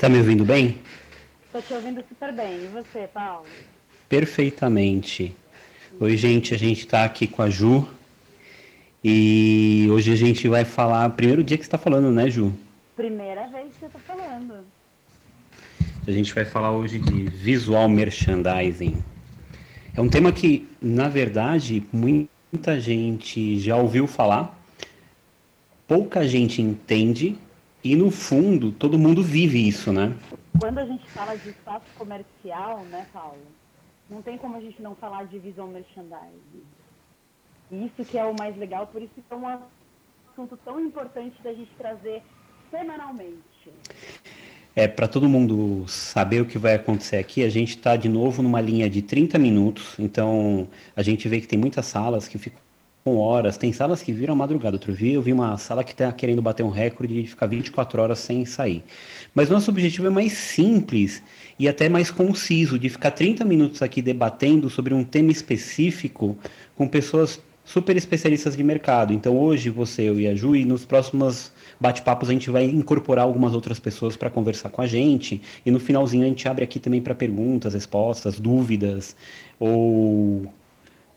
Tá me ouvindo bem? Tô te ouvindo super bem. E você, Paulo? Perfeitamente. Oi, gente, a gente está aqui com a Ju. E hoje a gente vai falar. Primeiro dia que você está falando, né, Ju? Primeira vez que eu tô falando. A gente vai falar hoje de visual merchandising. É um tema que, na verdade, muita gente já ouviu falar, pouca gente entende e, no fundo, todo mundo vive isso, né? Quando a gente fala de espaço comercial, né, Paulo? Não tem como a gente não falar de visual merchandising. Isso que é o mais legal, por isso que é um assunto tão importante da gente trazer semanalmente. É, para todo mundo saber o que vai acontecer aqui, a gente está de novo numa linha de 30 minutos, então a gente vê que tem muitas salas que ficam com horas, tem salas que viram madrugada. Outro dia eu vi uma sala que está querendo bater um recorde de ficar 24 horas sem sair. Mas nosso objetivo é mais simples e até mais conciso, de ficar 30 minutos aqui debatendo sobre um tema específico com pessoas super especialistas de mercado. Então hoje você, eu e a Ju, e nos próximos bate-papos a gente vai incorporar algumas outras pessoas para conversar com a gente. E no finalzinho a gente abre aqui também para perguntas, respostas, dúvidas ou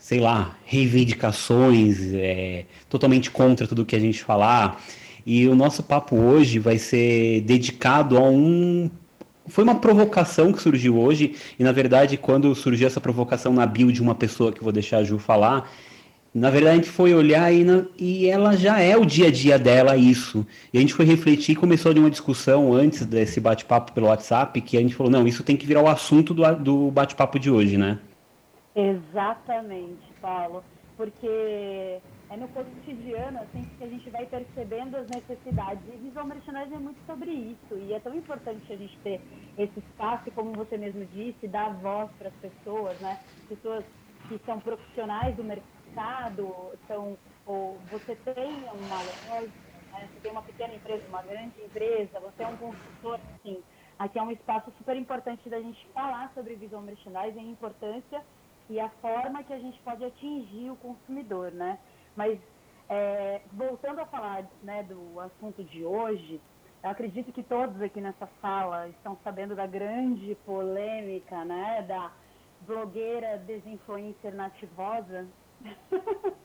sei lá, reivindicações, é, totalmente contra tudo que a gente falar. E o nosso papo hoje vai ser dedicado a um. Foi uma provocação que surgiu hoje, e na verdade, quando surgiu essa provocação na bio de uma pessoa que eu vou deixar a Ju falar, na verdade a gente foi olhar e, na... e ela já é o dia a dia dela isso. E a gente foi refletir, começou de uma discussão antes desse bate-papo pelo WhatsApp, que a gente falou, não, isso tem que virar o assunto do, do bate-papo de hoje, né? Exatamente, Paulo, porque é no cotidiano assim que a gente vai percebendo as necessidades e visual merchandising é muito sobre isso e é tão importante a gente ter esse espaço, como você mesmo disse, dar voz para as pessoas, né? Pessoas que são profissionais do mercado, são ou você tem uma loja, né? você tem uma pequena empresa, uma grande empresa, você é um consultor, assim, aqui é um espaço super importante da gente falar sobre visual merchandising, a importância e a forma que a gente pode atingir o consumidor, né? Mas é, voltando a falar né, do assunto de hoje, eu acredito que todos aqui nessa sala estão sabendo da grande polêmica, né, da blogueira desinfluencer nativosa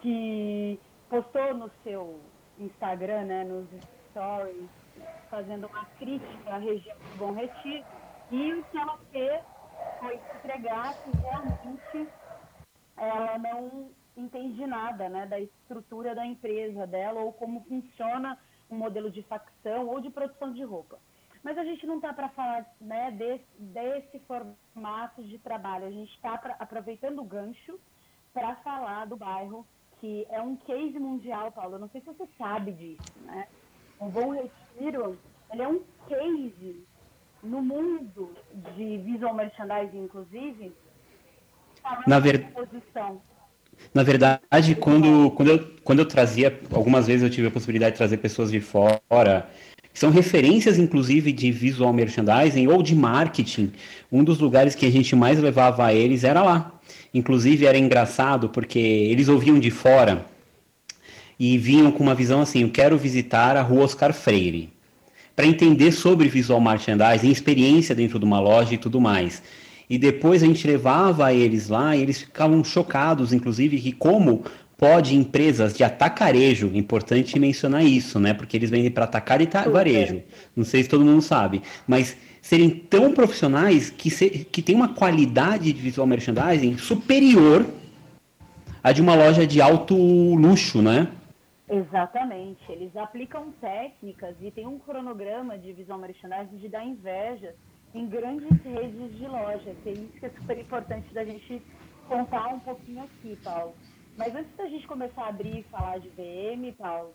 que postou no seu Instagram, né, nos stories, fazendo uma crítica à região do Bom Retiro e o que ela fez foi se entregar que realmente ela não entende nada né, da estrutura da empresa dela ou como funciona um modelo de facção ou de produção de roupa. Mas a gente não está para falar né, desse, desse, formato de trabalho, a gente está aproveitando o gancho para falar do bairro, que é um case mundial, Paulo. Eu não sei se você sabe disso, né? O Bom Retiro, ele é um case no mundo de visual merchandising, inclusive, na, ver... na verdade, quando, quando, eu, quando eu trazia, algumas vezes eu tive a possibilidade de trazer pessoas de fora, que são referências, inclusive, de visual merchandising ou de marketing, um dos lugares que a gente mais levava a eles era lá. Inclusive, era engraçado, porque eles ouviam de fora e vinham com uma visão assim, eu quero visitar a rua Oscar Freire para entender sobre visual merchandising, experiência dentro de uma loja e tudo mais. E depois a gente levava eles lá e eles ficavam chocados, inclusive, que como pode empresas de atacarejo, importante mencionar isso, né? Porque eles vendem para atacar e varejo. Não sei se todo mundo sabe, mas serem tão profissionais que, se, que tem uma qualidade de visual merchandising superior à de uma loja de alto luxo, né? Exatamente. Eles aplicam técnicas e tem um cronograma de visual merchandising de dar inveja em grandes redes de loja, que é isso que é super importante da gente contar um pouquinho aqui, Paulo. Mas antes da gente começar a abrir e falar de VM, Paulo,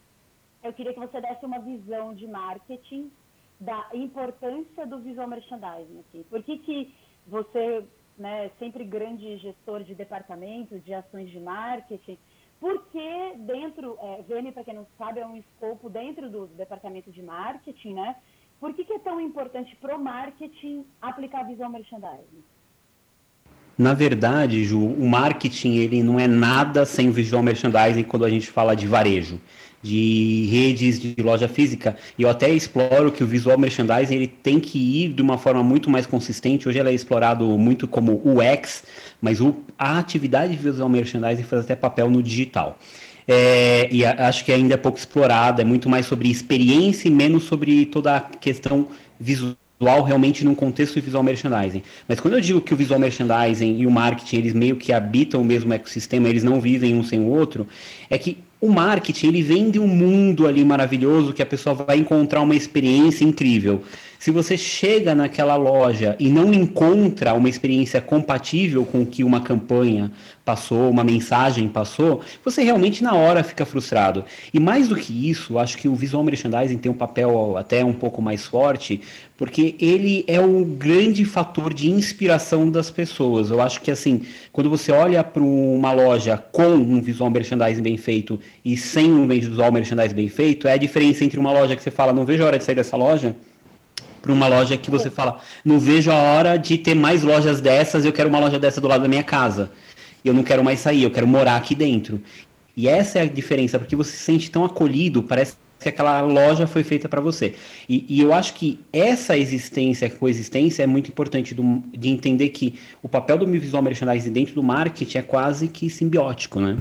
eu queria que você desse uma visão de marketing da importância do visual merchandising aqui. Por que, que você, né, sempre grande gestor de departamento de ações de marketing, porque dentro, é, VM, para quem não sabe, é um escopo dentro do departamento de marketing, né? Por que, que é tão importante para o marketing aplicar visual merchandising? Na verdade, Ju, o marketing ele não é nada sem o visual merchandising quando a gente fala de varejo. de redes de loja física. E eu até exploro que o visual merchandising ele tem que ir de uma forma muito mais consistente. Hoje ele é explorado muito como UX, mas o, a atividade de visual merchandising faz até papel no digital. É, e acho que ainda é pouco explorada, é muito mais sobre experiência e menos sobre toda a questão visual realmente num contexto de visual merchandising. Mas quando eu digo que o visual merchandising e o marketing, eles meio que habitam o mesmo ecossistema, eles não vivem um sem o outro, é que o marketing, ele vende um mundo ali maravilhoso que a pessoa vai encontrar uma experiência incrível. Se você chega naquela loja e não encontra uma experiência compatível com o que uma campanha passou, uma mensagem passou, você realmente na hora fica frustrado. E mais do que isso, acho que o visual merchandising tem um papel até um pouco mais forte, porque ele é um grande fator de inspiração das pessoas. Eu acho que assim, quando você olha para uma loja com um visual merchandising bem feito e sem um visual merchandising bem feito, é a diferença entre uma loja que você fala, não vejo a hora de sair dessa loja, para uma loja que você fala, não vejo a hora de ter mais lojas dessas, eu quero uma loja dessa do lado da minha casa. Eu não quero mais sair, eu quero morar aqui dentro. E essa é a diferença, porque você se sente tão acolhido, parece que aquela loja foi feita para você. E, e, eu acho que essa existência, coexistência, é muito importante do, de entender que o papel do visual merchandising dentro do marketing é quase que simbiótico, né?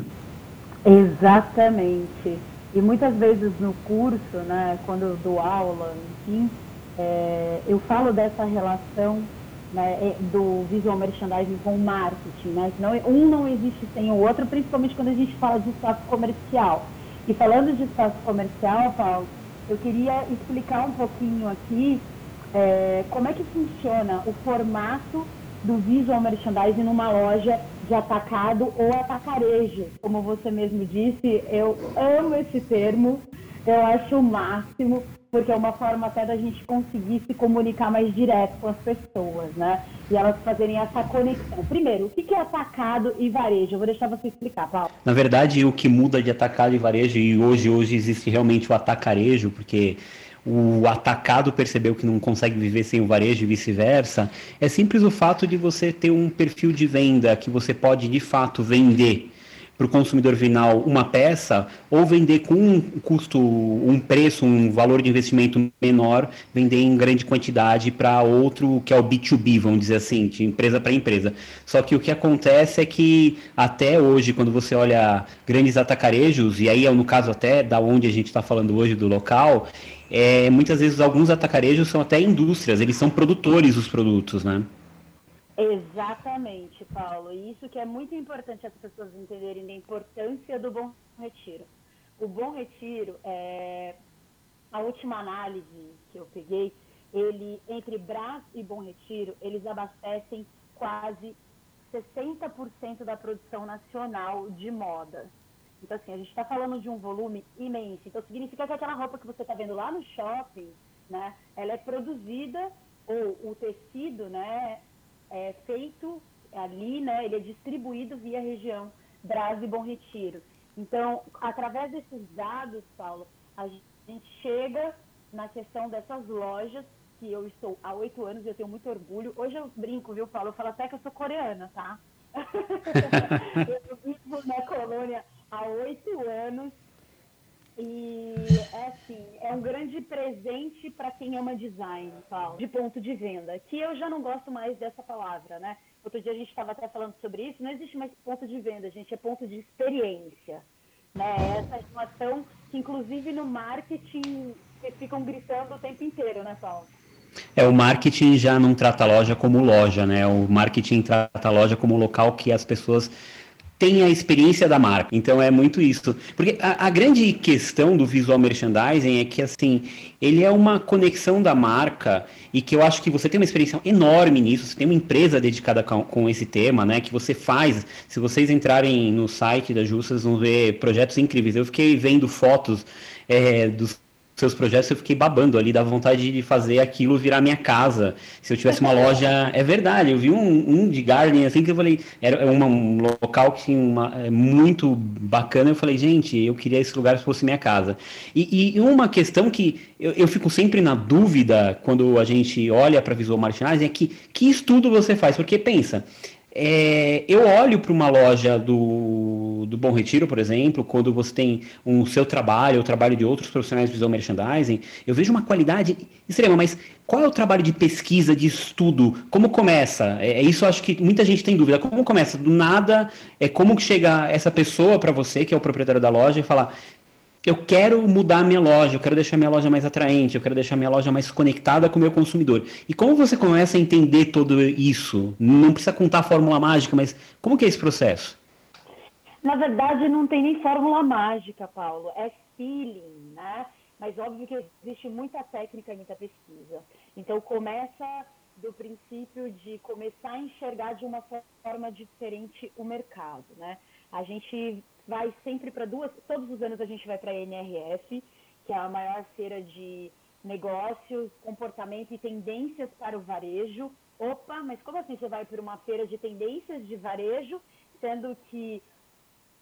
Exatamente. E muitas vezes no curso, né, quando eu dou aula, enfim, é, eu falo dessa relação né, é, do visual merchandising com o marketing, né? Senão, um não existe sem o outro, principalmente quando a gente fala de espaço comercial. E falando de espaço comercial, Paulo, eu queria explicar um pouquinho aqui é, como é que funciona o formato do visual merchandising numa loja de atacado ou atacarejo. Como você mesmo disse, eu amo esse termo, eu acho o máximo, porque é uma forma até da gente conseguir se comunicar mais direto com as pessoas, né? E elas fazerem essa conexão. Primeiro, o que é atacado e varejo? Eu vou deixar você explicar, Paulo. Na verdade, o que muda de atacado e varejo, e hoje, hoje existe realmente o atacarejo, porque o atacado percebeu que não consegue viver sem o varejo e vice-versa, é simples o fato de você ter um perfil de venda que você pode de fato vender para o consumidor final uma peça ou vender com um custo, um preço, um valor de investimento menor, vender em grande quantidade para outro que é o B2B, vamos dizer assim, de empresa para empresa. Só que o que acontece é que até hoje, quando você olha grandes atacarejos, e aí é no caso até da onde a gente está falando hoje do local, é, muitas vezes alguns atacarejos são até indústrias, eles são produtores dos produtos, né? Exatamente, Paulo. E isso que é muito importante as pessoas entenderem da importância do bom retiro. O bom retiro, é, a última análise que eu peguei, ele entre Brás e Bom Retiro, eles abastecem quase 60% da produção nacional de moda. Então, assim, a gente está falando de um volume imenso. Então, significa que aquela roupa que você está vendo lá no shopping, né, ela é produzida, ou o tecido, né, é feito ali, né, ele é distribuído via região Brás e Bom Retiro. Então, através desses dados, Paulo, a gente chega na questão dessas lojas que eu estou há oito anos e eu tenho muito orgulho. Hoje eu brinco, viu, Paulo? Eu falo até que eu sou coreana, tá? eu vivo na colônia há oito anos e é assim, é um grande presente para quem ama design, Paulo, de ponto de venda. Que eu já não gosto mais dessa palavra, né? Outro dia a gente estava até falando sobre isso, não existe mais ponto de venda, gente, é ponto de experiência. Né? Essa relação que inclusive no marketing vocês ficam gritando o tempo inteiro, né, Paulo? É, o marketing já não trata a loja como loja, né? O marketing trata a loja como local que as pessoas tem a experiência da marca. Então é muito isso. Porque a, a, grande questão do visual merchandising é que assim, ele é uma conexão da marca e que eu acho que você tem uma experiência enorme nisso, você tem uma empresa dedicada com, com esse tema, né, que você faz. Se vocês entrarem no site da Justas, vão ver projetos incríveis. Eu fiquei vendo fotos é, dos seus projetos, eu fiquei babando ali, dava vontade de fazer aquilo virar minha casa. Se eu tivesse uma loja. É verdade, eu vi um, um de Garden, assim, que eu falei. Era uma, um local que tinha uma, é, muito bacana. Eu falei, gente, eu queria esse lugar se fosse minha casa. E, e uma questão que eu, eu, fico sempre na dúvida quando a gente olha para visual merchandising é que, que estudo você faz? Porque pensa. É, eu olho para uma loja do, do Bom Retiro, por exemplo, quando você tem um seu trabalho, o trabalho de outros profissionais de visual merchandising, eu vejo uma qualidade extrema, mas qual é o trabalho de pesquisa, de estudo? Como começa? É, é isso acho que muita gente tem dúvida. Como começa? Do nada, é como chega essa pessoa para você, que é o proprietário da loja, e falar: eu quero mudar a minha loja, eu quero deixar minha loja mais atraente, eu quero deixar minha loja mais conectada com o meu consumidor. E como você começa a entender tudo isso? Não precisa contar a fórmula mágica, mas como que é esse processo? Na verdade, não tem nem fórmula mágica, Paulo. É feeling, né? Mas óbvio que existe muita técnica e muita pesquisa. Então começa do princípio de começar a enxergar de uma forma diferente o mercado, né? A gente vai sempre para duas, todos os anos a gente vai para a NRF, que é a maior feira de negócios, comportamento e tendências para o varejo. Opa, mas como assim você vai para uma feira de tendências de varejo, sendo que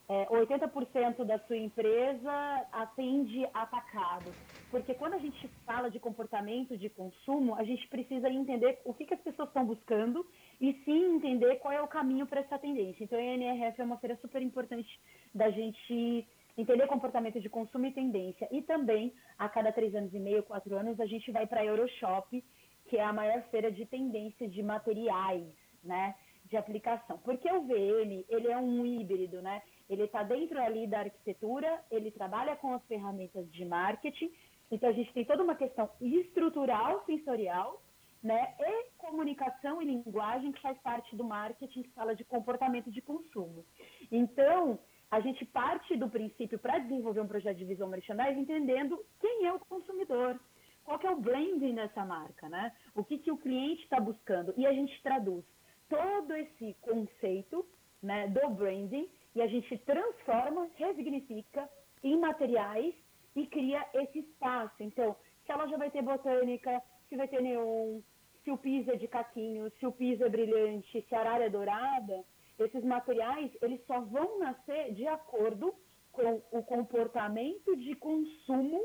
é, 80% da sua empresa atende atacado. Porque quando a gente fala de comportamento de consumo, a gente precisa entender o que, que as pessoas estão buscando e sim entender qual é o caminho para essa tendência. Então, a NRF é uma feira super importante da gente entender comportamento de consumo e tendência. E também, a cada três anos e meio, quatro anos, a gente vai para a Euroshop, que é a maior feira de tendência de materiais, né? De aplicação. Porque o VM, ele é um híbrido, né? Ele está dentro ali da arquitetura, ele trabalha com as ferramentas de marketing. Então, a gente tem toda uma questão estrutural, sensorial, né? E comunicação e linguagem, que faz parte do marketing, que fala de comportamento de consumo. Então, a gente parte do princípio para desenvolver um projeto de visual merchandising entendendo quem é o consumidor, qual é o branding dessa marca, né? O que, que o cliente está buscando. E a gente traduz todo esse conceito né, do branding e a gente transforma, resignifica em materiais e cria esse espaço. Então, se ela já vai ter botânica, se vai ter neon, se o piso é de caquinho, se o piso é brilhante, se a arara é dourada, esses materiais eles só vão nascer de acordo com o comportamento de consumo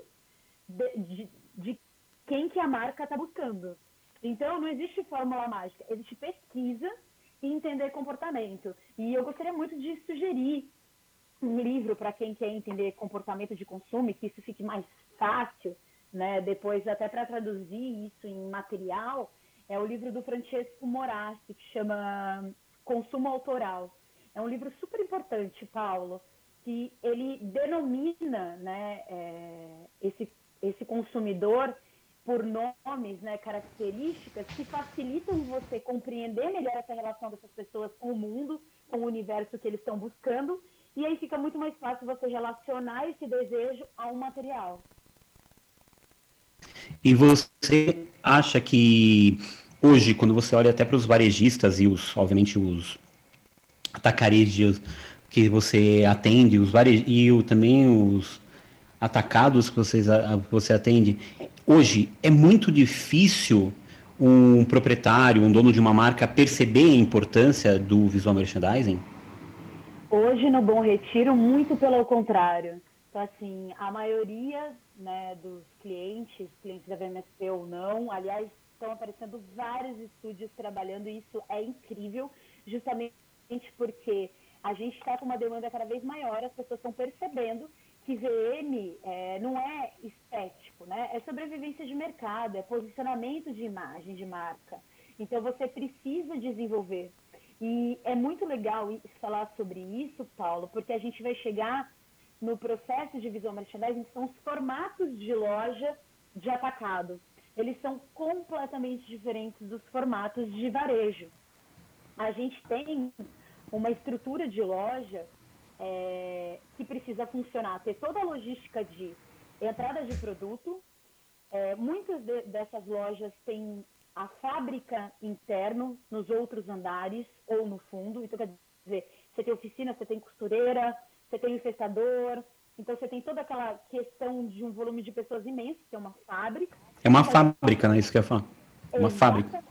de, de, de quem que a marca está buscando. Então, não existe fórmula mágica, existe pesquisa e entender comportamento. E eu gostaria muito de sugerir um livro para quem quer entender comportamento de consumo e que isso fique mais fácil, né? Depois até para traduzir isso em material, é o livro do Francesco Morassi, que chama Consumo Autoral. É um livro super importante, Paulo, que ele denomina né, é, esse, esse consumidor por nomes, né, características que facilitam você compreender melhor essa relação dessas pessoas com o mundo, com o universo que eles estão buscando, e aí fica muito mais fácil você relacionar esse desejo a um material. E você acha que hoje, quando você olha até para os varejistas e os, obviamente, os atacarejos que você atende, os vare... e o, também os atacados que vocês, você atende, hoje é muito difícil um proprietário, um dono de uma marca perceber a importância do visual merchandising? Hoje no Bom Retiro, muito pelo contrário. Então, assim, a maioria né, dos clientes, clientes da VMSP ou não, aliás, estão aparecendo vários estúdios trabalhando e isso é incrível, justamente porque a gente está com uma demanda cada vez maior, as pessoas estão percebendo que VM é, não é estético, né? É sobrevivência de mercado, é posicionamento de imagem, de marca. Então você precisa desenvolver. E é muito legal falar sobre isso, Paulo, porque a gente vai chegar no processo de visual merchandising, que são os formatos de loja de atacado. Eles são completamente diferentes dos formatos de varejo. A gente tem uma estrutura de loja é, que precisa funcionar, ter toda a logística de entrada de produto. É, muitas de, dessas lojas têm a fábrica interno nos outros andares ou no fundo. Então, quer dizer, você tem oficina, você tem costureira, você tem infestador. Então, você tem toda aquela questão de um volume de pessoas imenso, que é uma fábrica. É uma fábrica, né? Isso que eu ia falar. Uma Exatamente, fábrica.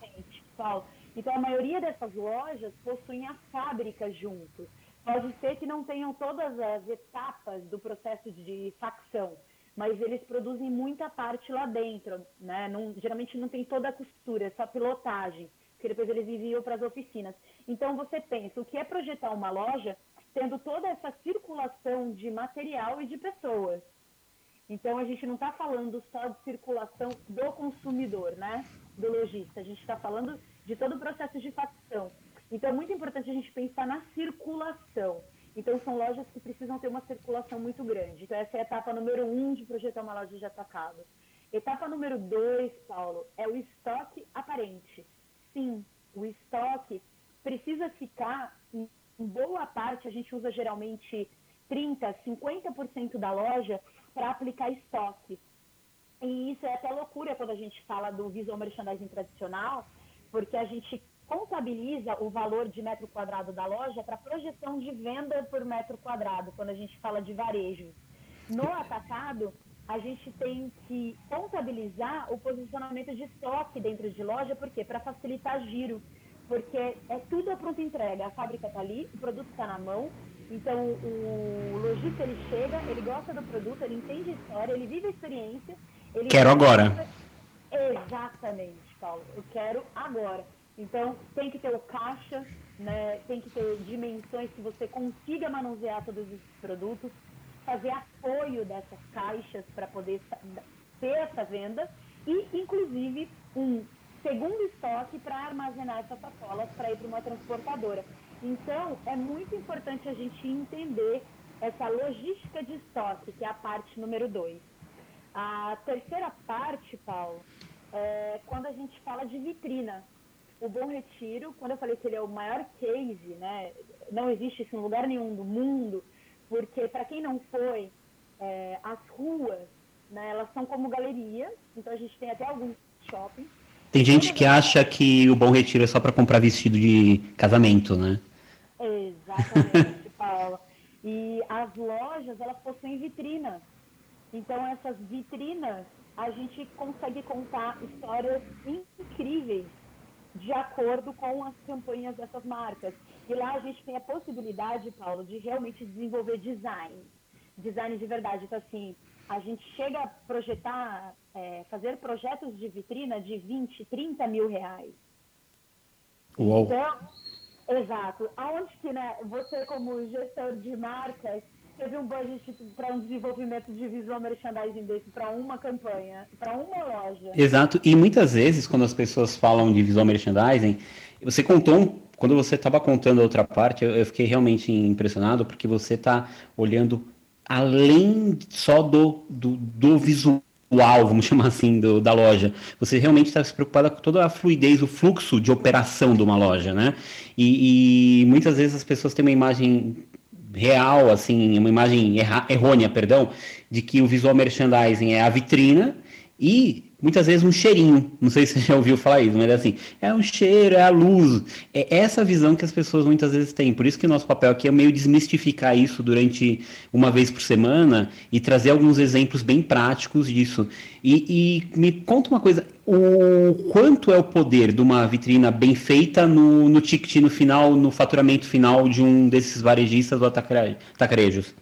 Paulo. Então, a maioria dessas lojas possuem a fábrica junto. Pode ser que não tenham todas as etapas do processo de facção, mas eles produzem muita parte lá dentro, né? Não, geralmente não tem toda a costura, é só pilotagem. que depois eles enviam para as oficinas. Então você pensa, o que é projetar uma loja tendo toda essa circulação de material e de pessoas? Então a gente não está falando só de circulação do consumidor, né? Do lojista. A gente está falando de todo o processo de facção. Então é muito importante a gente pensar na circulação. Então são lojas que precisam ter uma circulação muito grande. Então essa é a etapa número um de projetar uma loja de atacado. Etapa número dois, Paulo, é o estoque aparente. Sim, o estoque precisa ficar em boa parte, a gente usa geralmente 30, 50% da loja para aplicar estoque. E isso é até loucura quando a gente fala do visual merchandising tradicional, porque a gente contabiliza o valor de metro quadrado da loja para projeção de venda por metro quadrado, quando a gente fala de varejo. No atacado, a gente tem que contabilizar o posicionamento de estoque dentro de loja, por quê? Para facilitar giro, porque é tudo a pronta entrega. A fábrica está ali, o produto está na mão, então o lojista ele chega, ele gosta do produto, ele entende a história, ele vive a experiência. quero agora. Exatamente, Paulo. Eu quero agora. Então tem que ter o caixa, né? tem que ter dimensões que você consiga manusear todos esses produtos fazer apoio dessas caixas para poder ter essa venda e, inclusive, um segundo estoque para armazenar essas sacolas para ir para uma transportadora. Então, é muito importante a gente entender essa logística de estoque, que é a parte número dois. A terceira parte, Paulo, é quando a gente fala de vitrina. O Bom Retiro, quando eu falei que ele é o maior case, né, não existe isso em lugar nenhum do mundo, porque para quem não foi, é, as ruas, né, elas são como galerias, então a gente tem até alguns shoppings. Tem gente que acha que o Bom Retiro é só para comprar vestido de casamento, né? Exatamente, Paula. E as lojas, elas possuem vitrinas. Então, essas vitrinas, a gente consegue contar histórias incríveis de acordo com as campanhas dessas marcas. E lá a gente tem a possibilidade, Paulo, de realmente desenvolver design. Design de verdade. Então, assim, a gente chega a projetar, é, fazer projetos de vitrina de 20, 30 mil reais. Uou. Então, exato. Aonde que, né, você como gestor de marcas, teve um budget para um desenvolvimento de visual merchandising desse para uma campanha, para uma loja. Exato. E muitas vezes, quando as pessoas falam de visual merchandising, você contou um, quando você estava contando a outra parte, eu, eu, fiquei realmente impressionado porque você está olhando além só do, do, do visual vamos chamar assim, do, da loja. Você realmente está se preocupada com toda a fluidez, o fluxo de operação de uma loja, né? E, e muitas vezes as pessoas têm uma imagem real, assim, uma imagem errônea, perdão, de que o visual merchandising é a vitrina e muitas vezes um cheirinho. Não sei se você já ouviu falar isso, mas é assim, é um cheiro, é a luz. É essa visão que as pessoas muitas vezes têm. Por isso que o nosso papel aqui é meio desmistificar isso durante uma vez por semana e trazer alguns exemplos bem práticos disso. E, e me conta uma coisa, o quanto é o poder de uma vitrina bem feita no, no ticket no final, no faturamento final de um desses varejistas ou atacarejos?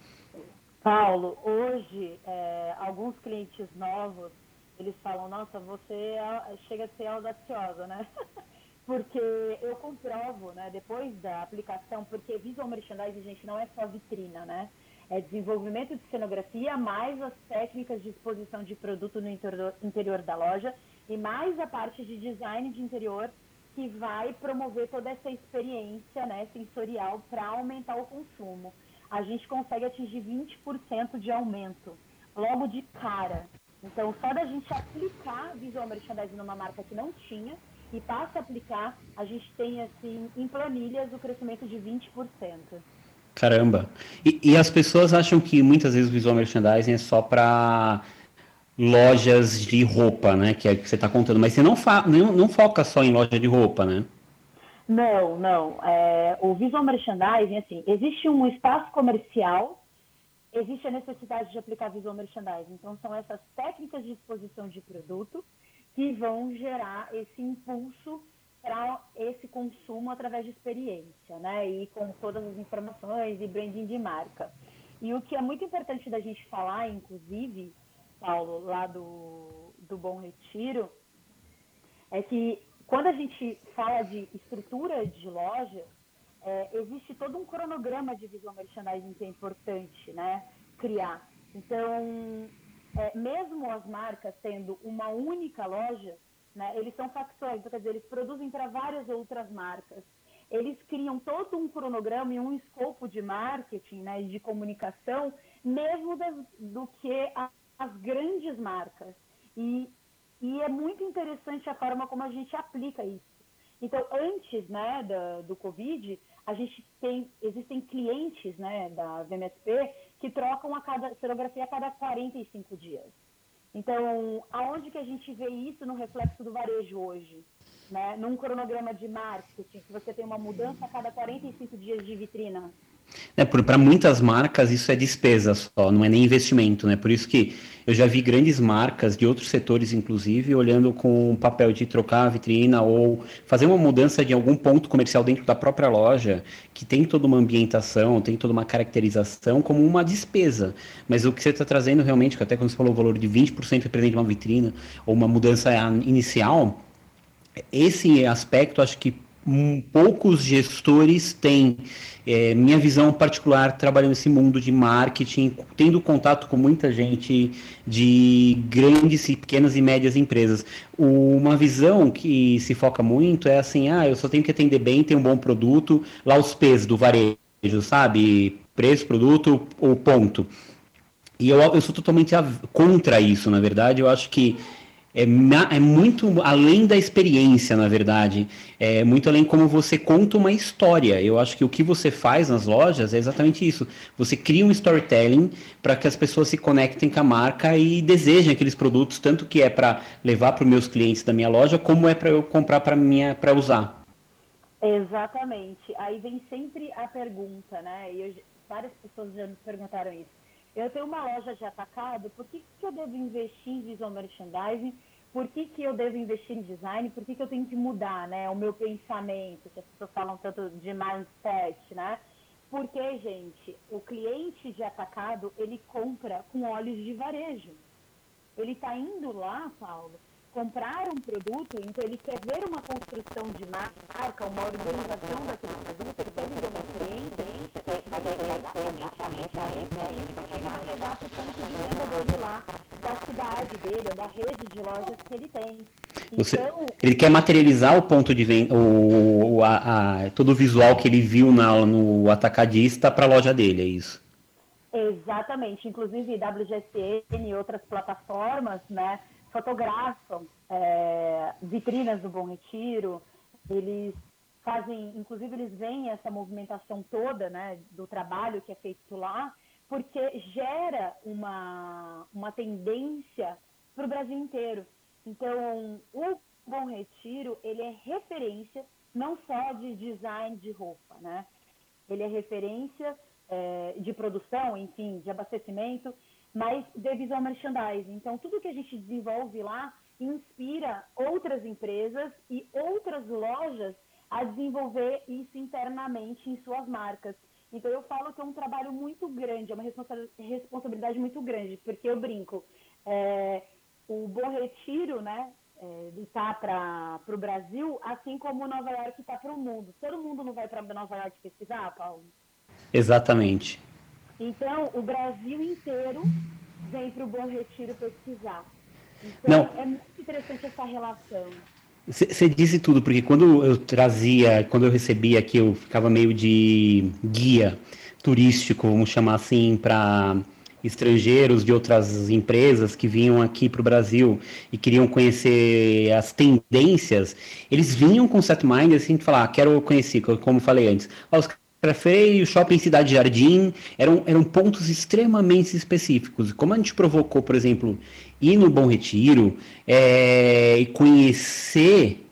Paulo, hoje, é, alguns clientes novos eles falam, nossa, você é, chega a ser audaciosa, né? porque eu comprovo, né, depois da aplicação, porque visual merchandising, gente, não é só vitrina, né? É desenvolvimento de cenografia, mais as técnicas de exposição de produto no interior, da loja e mais a parte de design de interior que vai promover toda essa experiência né, sensorial para aumentar o consumo. A gente consegue atingir 20% de aumento logo de cara. Então, só da gente aplicar visual merchandising numa marca que não tinha e passa a aplicar, a gente tem, assim, em planilhas, o crescimento de 20%. Caramba! E, e as pessoas acham que muitas vezes o visual merchandising é só para lojas de roupa, né? Que é o que você está contando. Mas você não, não, não, foca só em loja de roupa, né? Não, não. É, o visual merchandising, assim, existe um espaço comercial existe a necessidade de aplicar visual merchandising. Então, são essas técnicas de exposição de produto que vão gerar esse impulso para esse consumo através de experiência, né? E com todas as informações e branding de marca. E o que é muito importante da gente falar, inclusive, Paulo, lá do, do Bom Retiro, é que quando a gente fala de estrutura de loja, é, existe todo um cronograma de visual merchandising que é importante né, criar. Então, é, mesmo as marcas tendo uma única loja, né, eles são facções, quer dizer, eles produzem para várias outras marcas. Eles criam todo um cronograma e um escopo de marketing né, e de comunicação, mesmo das, do que a, as grandes marcas. E, e é muito interessante a forma como a gente aplica isso. Então, antes né, do, do Covid, a gente tem, existem clientes né, da VMSP que trocam a cada serografia a cada 45 dias. Então, aonde que a gente vê isso no reflexo do varejo hoje? Né? Num cronograma de marketing, que você tem uma mudança a cada 45 dias de vitrina. É, para muitas marcas isso é despesa só, não é nem investimento, né? Por isso que eu já vi grandes marcas de outros setores, inclusive, olhando com o papel de trocar a vitrina ou fazer uma mudança de algum ponto comercial dentro da própria loja, que tem toda uma ambientação, tem toda uma caracterização como uma despesa. Mas o que você está trazendo realmente, que até quando você falou o valor de 20% representa uma vitrina, ou uma mudança inicial, esse aspecto acho que poucos gestores têm é, minha visão particular trabalhando nesse mundo de marketing, tendo contato com muita gente de grandes e pequenas e médias empresas. Uma visão que se foca muito é assim, ah, eu só tenho que atender bem, ter um bom produto, lá os P's do varejo, sabe? Preço, produto, o ponto. E eu, eu sou totalmente contra isso, na verdade. Eu acho que é, é, muito além da experiência, na verdade. É muito além como você conta uma história. Eu acho que o que você faz nas lojas é exatamente isso. Você cria um storytelling para que as pessoas se conectem com a marca e desejem aqueles produtos, tanto que é para levar para os meus clientes da minha loja, como é para eu comprar para minha para usar. Exatamente. Aí vem sempre a pergunta, né? E eu, várias pessoas já me perguntaram isso eu tenho uma loja de atacado, por que, que eu devo investir em visual merchandising? Por que, que eu devo investir em design? Por que, que eu tenho que mudar né, o meu pensamento? Que as pessoas falam tanto de mindset, né? Porque, gente, o cliente de atacado, ele compra com olhos de varejo. Ele está indo lá, Paulo, comprar um produto, então ele quer ver uma construção de marca, uma organização daquele produto, ele quer ver uma experiência, lá da cidade dele, da rede de lojas que ele tem. Você, então, ele quer materializar o ponto de venda, o, a, a, todo o visual que ele viu na, no atacadista para a loja dele, é isso? Exatamente. Inclusive, WGSN e outras plataformas, né? fotografam é, vitrinas do Bom Retiro, eles fazem, inclusive eles veem essa movimentação toda, né, do trabalho que é feito lá, porque gera uma, uma tendência para o Brasil inteiro. Então, o Bom Retiro, ele é referência não só de design de roupa, né? Ele é referência é, de produção, enfim, de abastecimento, mas de visual merchandising. Então, tudo que a gente desenvolve lá inspira outras empresas e outras lojas a desenvolver isso internamente em suas marcas. Então, eu falo que é um trabalho muito grande, é uma responsabilidade muito grande, porque eu brinco. É, o Bom Retiro, né, é, está para o Brasil, assim como Nova York está para o mundo. Todo mundo não vai para Nova York pesquisar, Paulo? Exatamente. Então, o Brasil inteiro vem para o Bom Retiro pesquisar. Então, Não. é muito interessante essa relação. Você disse tudo, porque quando eu trazia, quando eu recebia aqui, eu ficava meio de guia turístico, vamos chamar assim, para estrangeiros de outras empresas que vinham aqui para o Brasil e queriam conhecer as tendências, eles vinham com set mind assim, de falar, ah, quero conhecer, como falei antes, os Freire, o Shopping Cidade Jardim, eram, eram pontos extremamente específicos. Como a gente provocou, por exemplo, ir no Bom Retiro é, e conhecer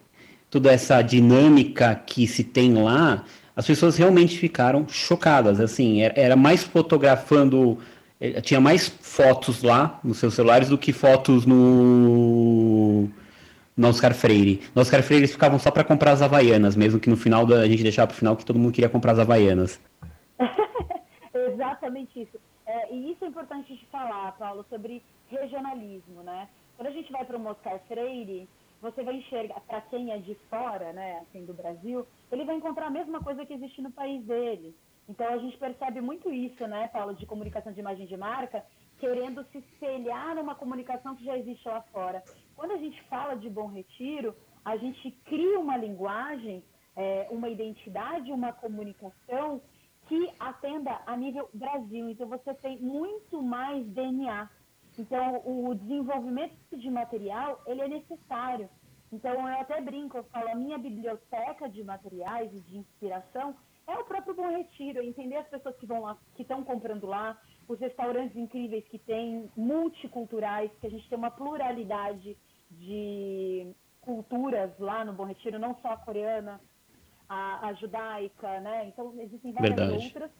toda essa dinâmica que se tem lá, as pessoas realmente ficaram chocadas. Assim, era, mais fotografando, é, tinha mais fotos lá nos seus celulares do que fotos no no Oscar Freire. No Oscar Freire eles ficavam só para comprar as Havaianas, mesmo que no final da, a gente deixava pro final que todo mundo queria comprar as Havaianas. Exatamente isso. É, e isso é importante de falar, Paulo, sobre regionalismo, né? Quando a gente vai para o Oscar Freire, você vai enxergar, para quem é de fora, né, assim, do Brasil, ele vai encontrar a mesma coisa que existe no país dele. Então a gente percebe muito isso, né, Paulo, de comunicação de imagem de marca, querendo se espelhar numa comunicação que já existe lá fora. Quando a gente fala de Bom Retiro, a gente cria uma linguagem, é, uma identidade, uma comunicação que atenda a nível Brasil. Então você tem muito mais DNA. Então o desenvolvimento de material ele é necessário. Então eu até brinco, eu falo a minha biblioteca de materiais e de inspiração é o próprio Bom Retiro, entender as pessoas que vão lá, que estão comprando lá, os restaurantes incríveis que tem, multiculturais, que a gente tem uma pluralidade de culturas lá no Bom Retiro, não só a coreana, a, a judaica, né? Então existem várias Verdade. outras.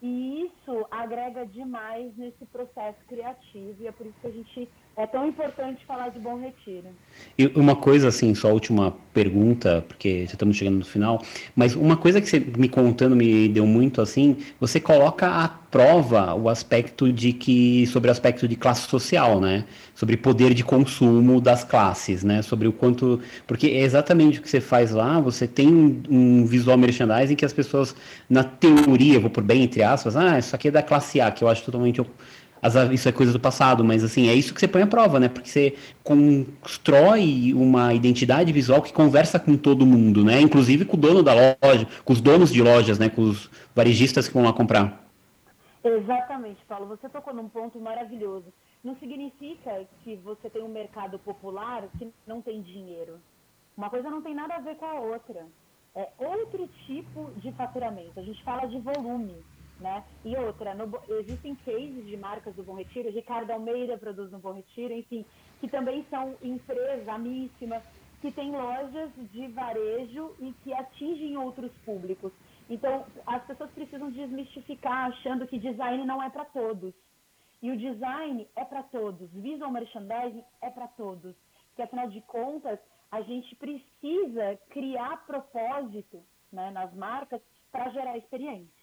E isso agrega demais nesse processo criativo e é por isso que a gente é tão importante falar de Bom Retiro. E uma coisa, assim, só última pergunta, porque já estamos chegando no final, mas uma coisa que você me contando me deu muito assim, você coloca à prova o aspecto de que, sobre o aspecto de classe social, né? Sobre poder de consumo das classes, né? Sobre o quanto. Porque é exatamente o que você faz lá, você tem um, um visual merchandising que as pessoas, na teoria, vou por bem entre aspas, ah, isso aqui é da classe A, que eu acho totalmente as, isso é coisa do passado, mas assim, é isso que você põe à prova, né? Porque você constrói uma identidade visual que conversa com todo mundo, né? Inclusive com o dono da loja, com os donos de lojas, né? Com os varejistas que vão lá comprar. Exatamente, Paulo. Você tocou num ponto maravilhoso. Não significa que você tem um mercado popular que não tem dinheiro. Uma coisa não tem nada a ver com a outra. É outro tipo de faturamento. A gente fala de volume. Né? E outra, no, existem cases de marcas do Bom Retiro, Ricardo Almeida produz no Bom Retiro, enfim, que também são empresas amíssimas, que têm lojas de varejo e que atingem outros públicos. Então, as pessoas precisam desmistificar achando que design não é para todos. E o design é para todos, visual merchandising é para todos. Porque, afinal de contas, a gente precisa criar propósito né, nas marcas para gerar experiência.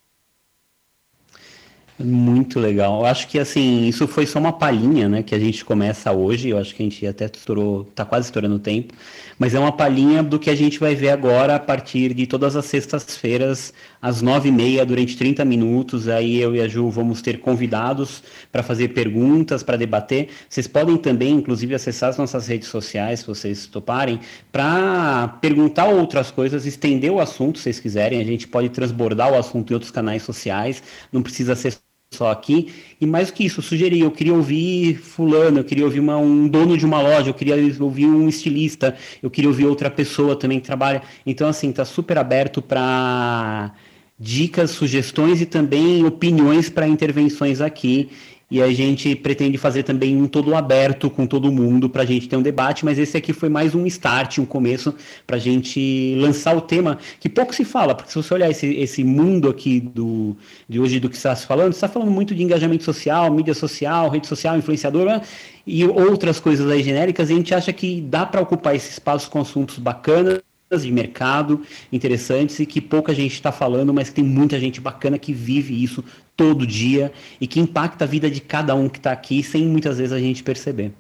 Muito legal. Eu acho que assim, isso foi só uma palhinha, né, que a gente começa hoje. Eu acho que a gente até estourou, tá quase estourando o tempo, mas é uma palhinha do que a gente vai ver agora a partir de todas as sextas-feiras, às nove e meia, durante 30 minutos. Aí eu e a Ju vamos ter convidados para fazer perguntas, para debater. Vocês podem também, inclusive, acessar as nossas redes sociais, se vocês toparem, para perguntar outras coisas, estender o assunto, se vocês quiserem. A gente pode transbordar o assunto em outros canais sociais. Não precisa ser só aqui. E mais que isso, eu sugeri, eu queria ouvir fulano, eu queria ouvir uma, um dono de uma loja, eu queria ouvir um estilista, eu queria ouvir outra pessoa também que trabalha. Então, assim, tá super aberto para dicas, sugestões e também opiniões para intervenções aqui e a gente pretende fazer também um todo aberto com todo mundo para a gente ter um debate, mas esse aqui foi mais um start, um começo para a gente lançar o tema que pouco se fala, porque se você olhar esse, esse mundo aqui do, de hoje do que está se falando, está falando muito de engajamento social, mídia social, rede social, influenciadora e outras coisas aí genéricas, e a gente acha que dá para ocupar esse espaço com assuntos bacanas de mercado interessantes e que pouca gente está falando, mas que tem muita gente bacana que vive isso todo dia e que impacta a vida de cada um que está aqui sem muitas vezes a gente perceber.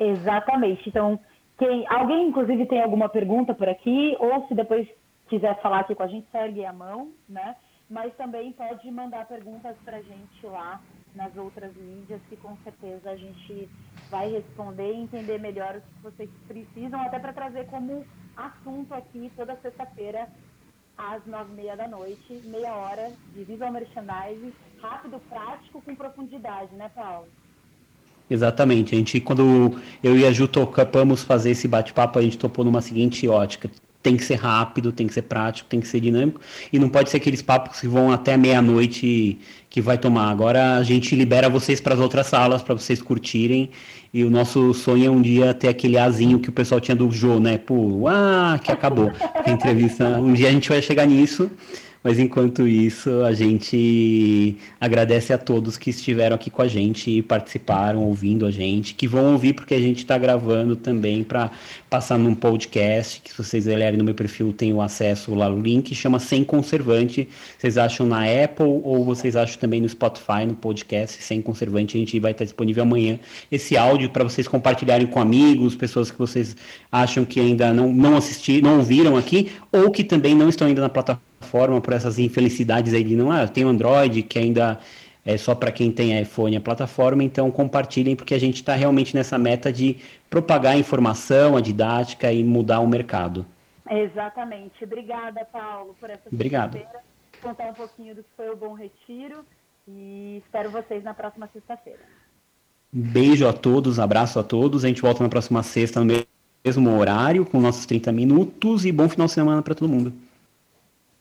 Exatamente. Então, quem, alguém inclusive tem alguma pergunta por aqui, ou se depois quiser falar aqui com a gente, segue a mão, né? Mas também pode mandar perguntas para a gente lá nas outras mídias, que com certeza a gente vai responder e entender melhor o que vocês precisam, até para trazer como assunto aqui toda sexta-feira às nove e meia da noite, meia hora de visual merchandising, rápido, prático, com profundidade, né, Paulo? Exatamente. A gente, quando eu e a Ju topamos fazer esse bate-papo, a gente topou numa seguinte ótica tem que ser rápido, tem que ser prático, tem que ser dinâmico e não pode ser aqueles papos que vão até meia-noite que vai tomar. Agora a gente libera vocês para as outras salas para vocês curtirem e o nosso sonho é um dia ter aquele azinho que o pessoal tinha do Jô, né? Pô, ah, que acabou a entrevista. Um dia a gente vai chegar nisso, Mas enquanto isso, a gente agradece a todos que estiveram aqui com a gente e participaram, ouvindo a gente, que vão ouvir porque a gente está gravando também para passar num podcast, que se vocês olharem no meu perfil tem o acesso lá no link, chama Sem Conservante. Vocês acham na Apple ou vocês acham também no Spotify, no podcast Sem Conservante. A gente vai estar disponível amanhã esse áudio para vocês compartilharem com amigos, pessoas que vocês acham que ainda não, não assistiram, não ouviram aqui, ou que também não estão ainda na plataforma plataforma por essas infelicidades aí de não, ah, tem Android que ainda é só para quem tem iPhone a plataforma, então compartilhem porque a gente está realmente nessa meta de propagar a informação, a didática e mudar o mercado. Exatamente. Obrigada, Paulo, por essa Obrigado. contar um pouquinho do que foi o Bom Retiro e espero vocês na próxima sexta-feira. Beijo a todos, abraço a todos. A gente volta na próxima sexta no mesmo horário, com nossos 30 minutos e bom final de semana para todo mundo.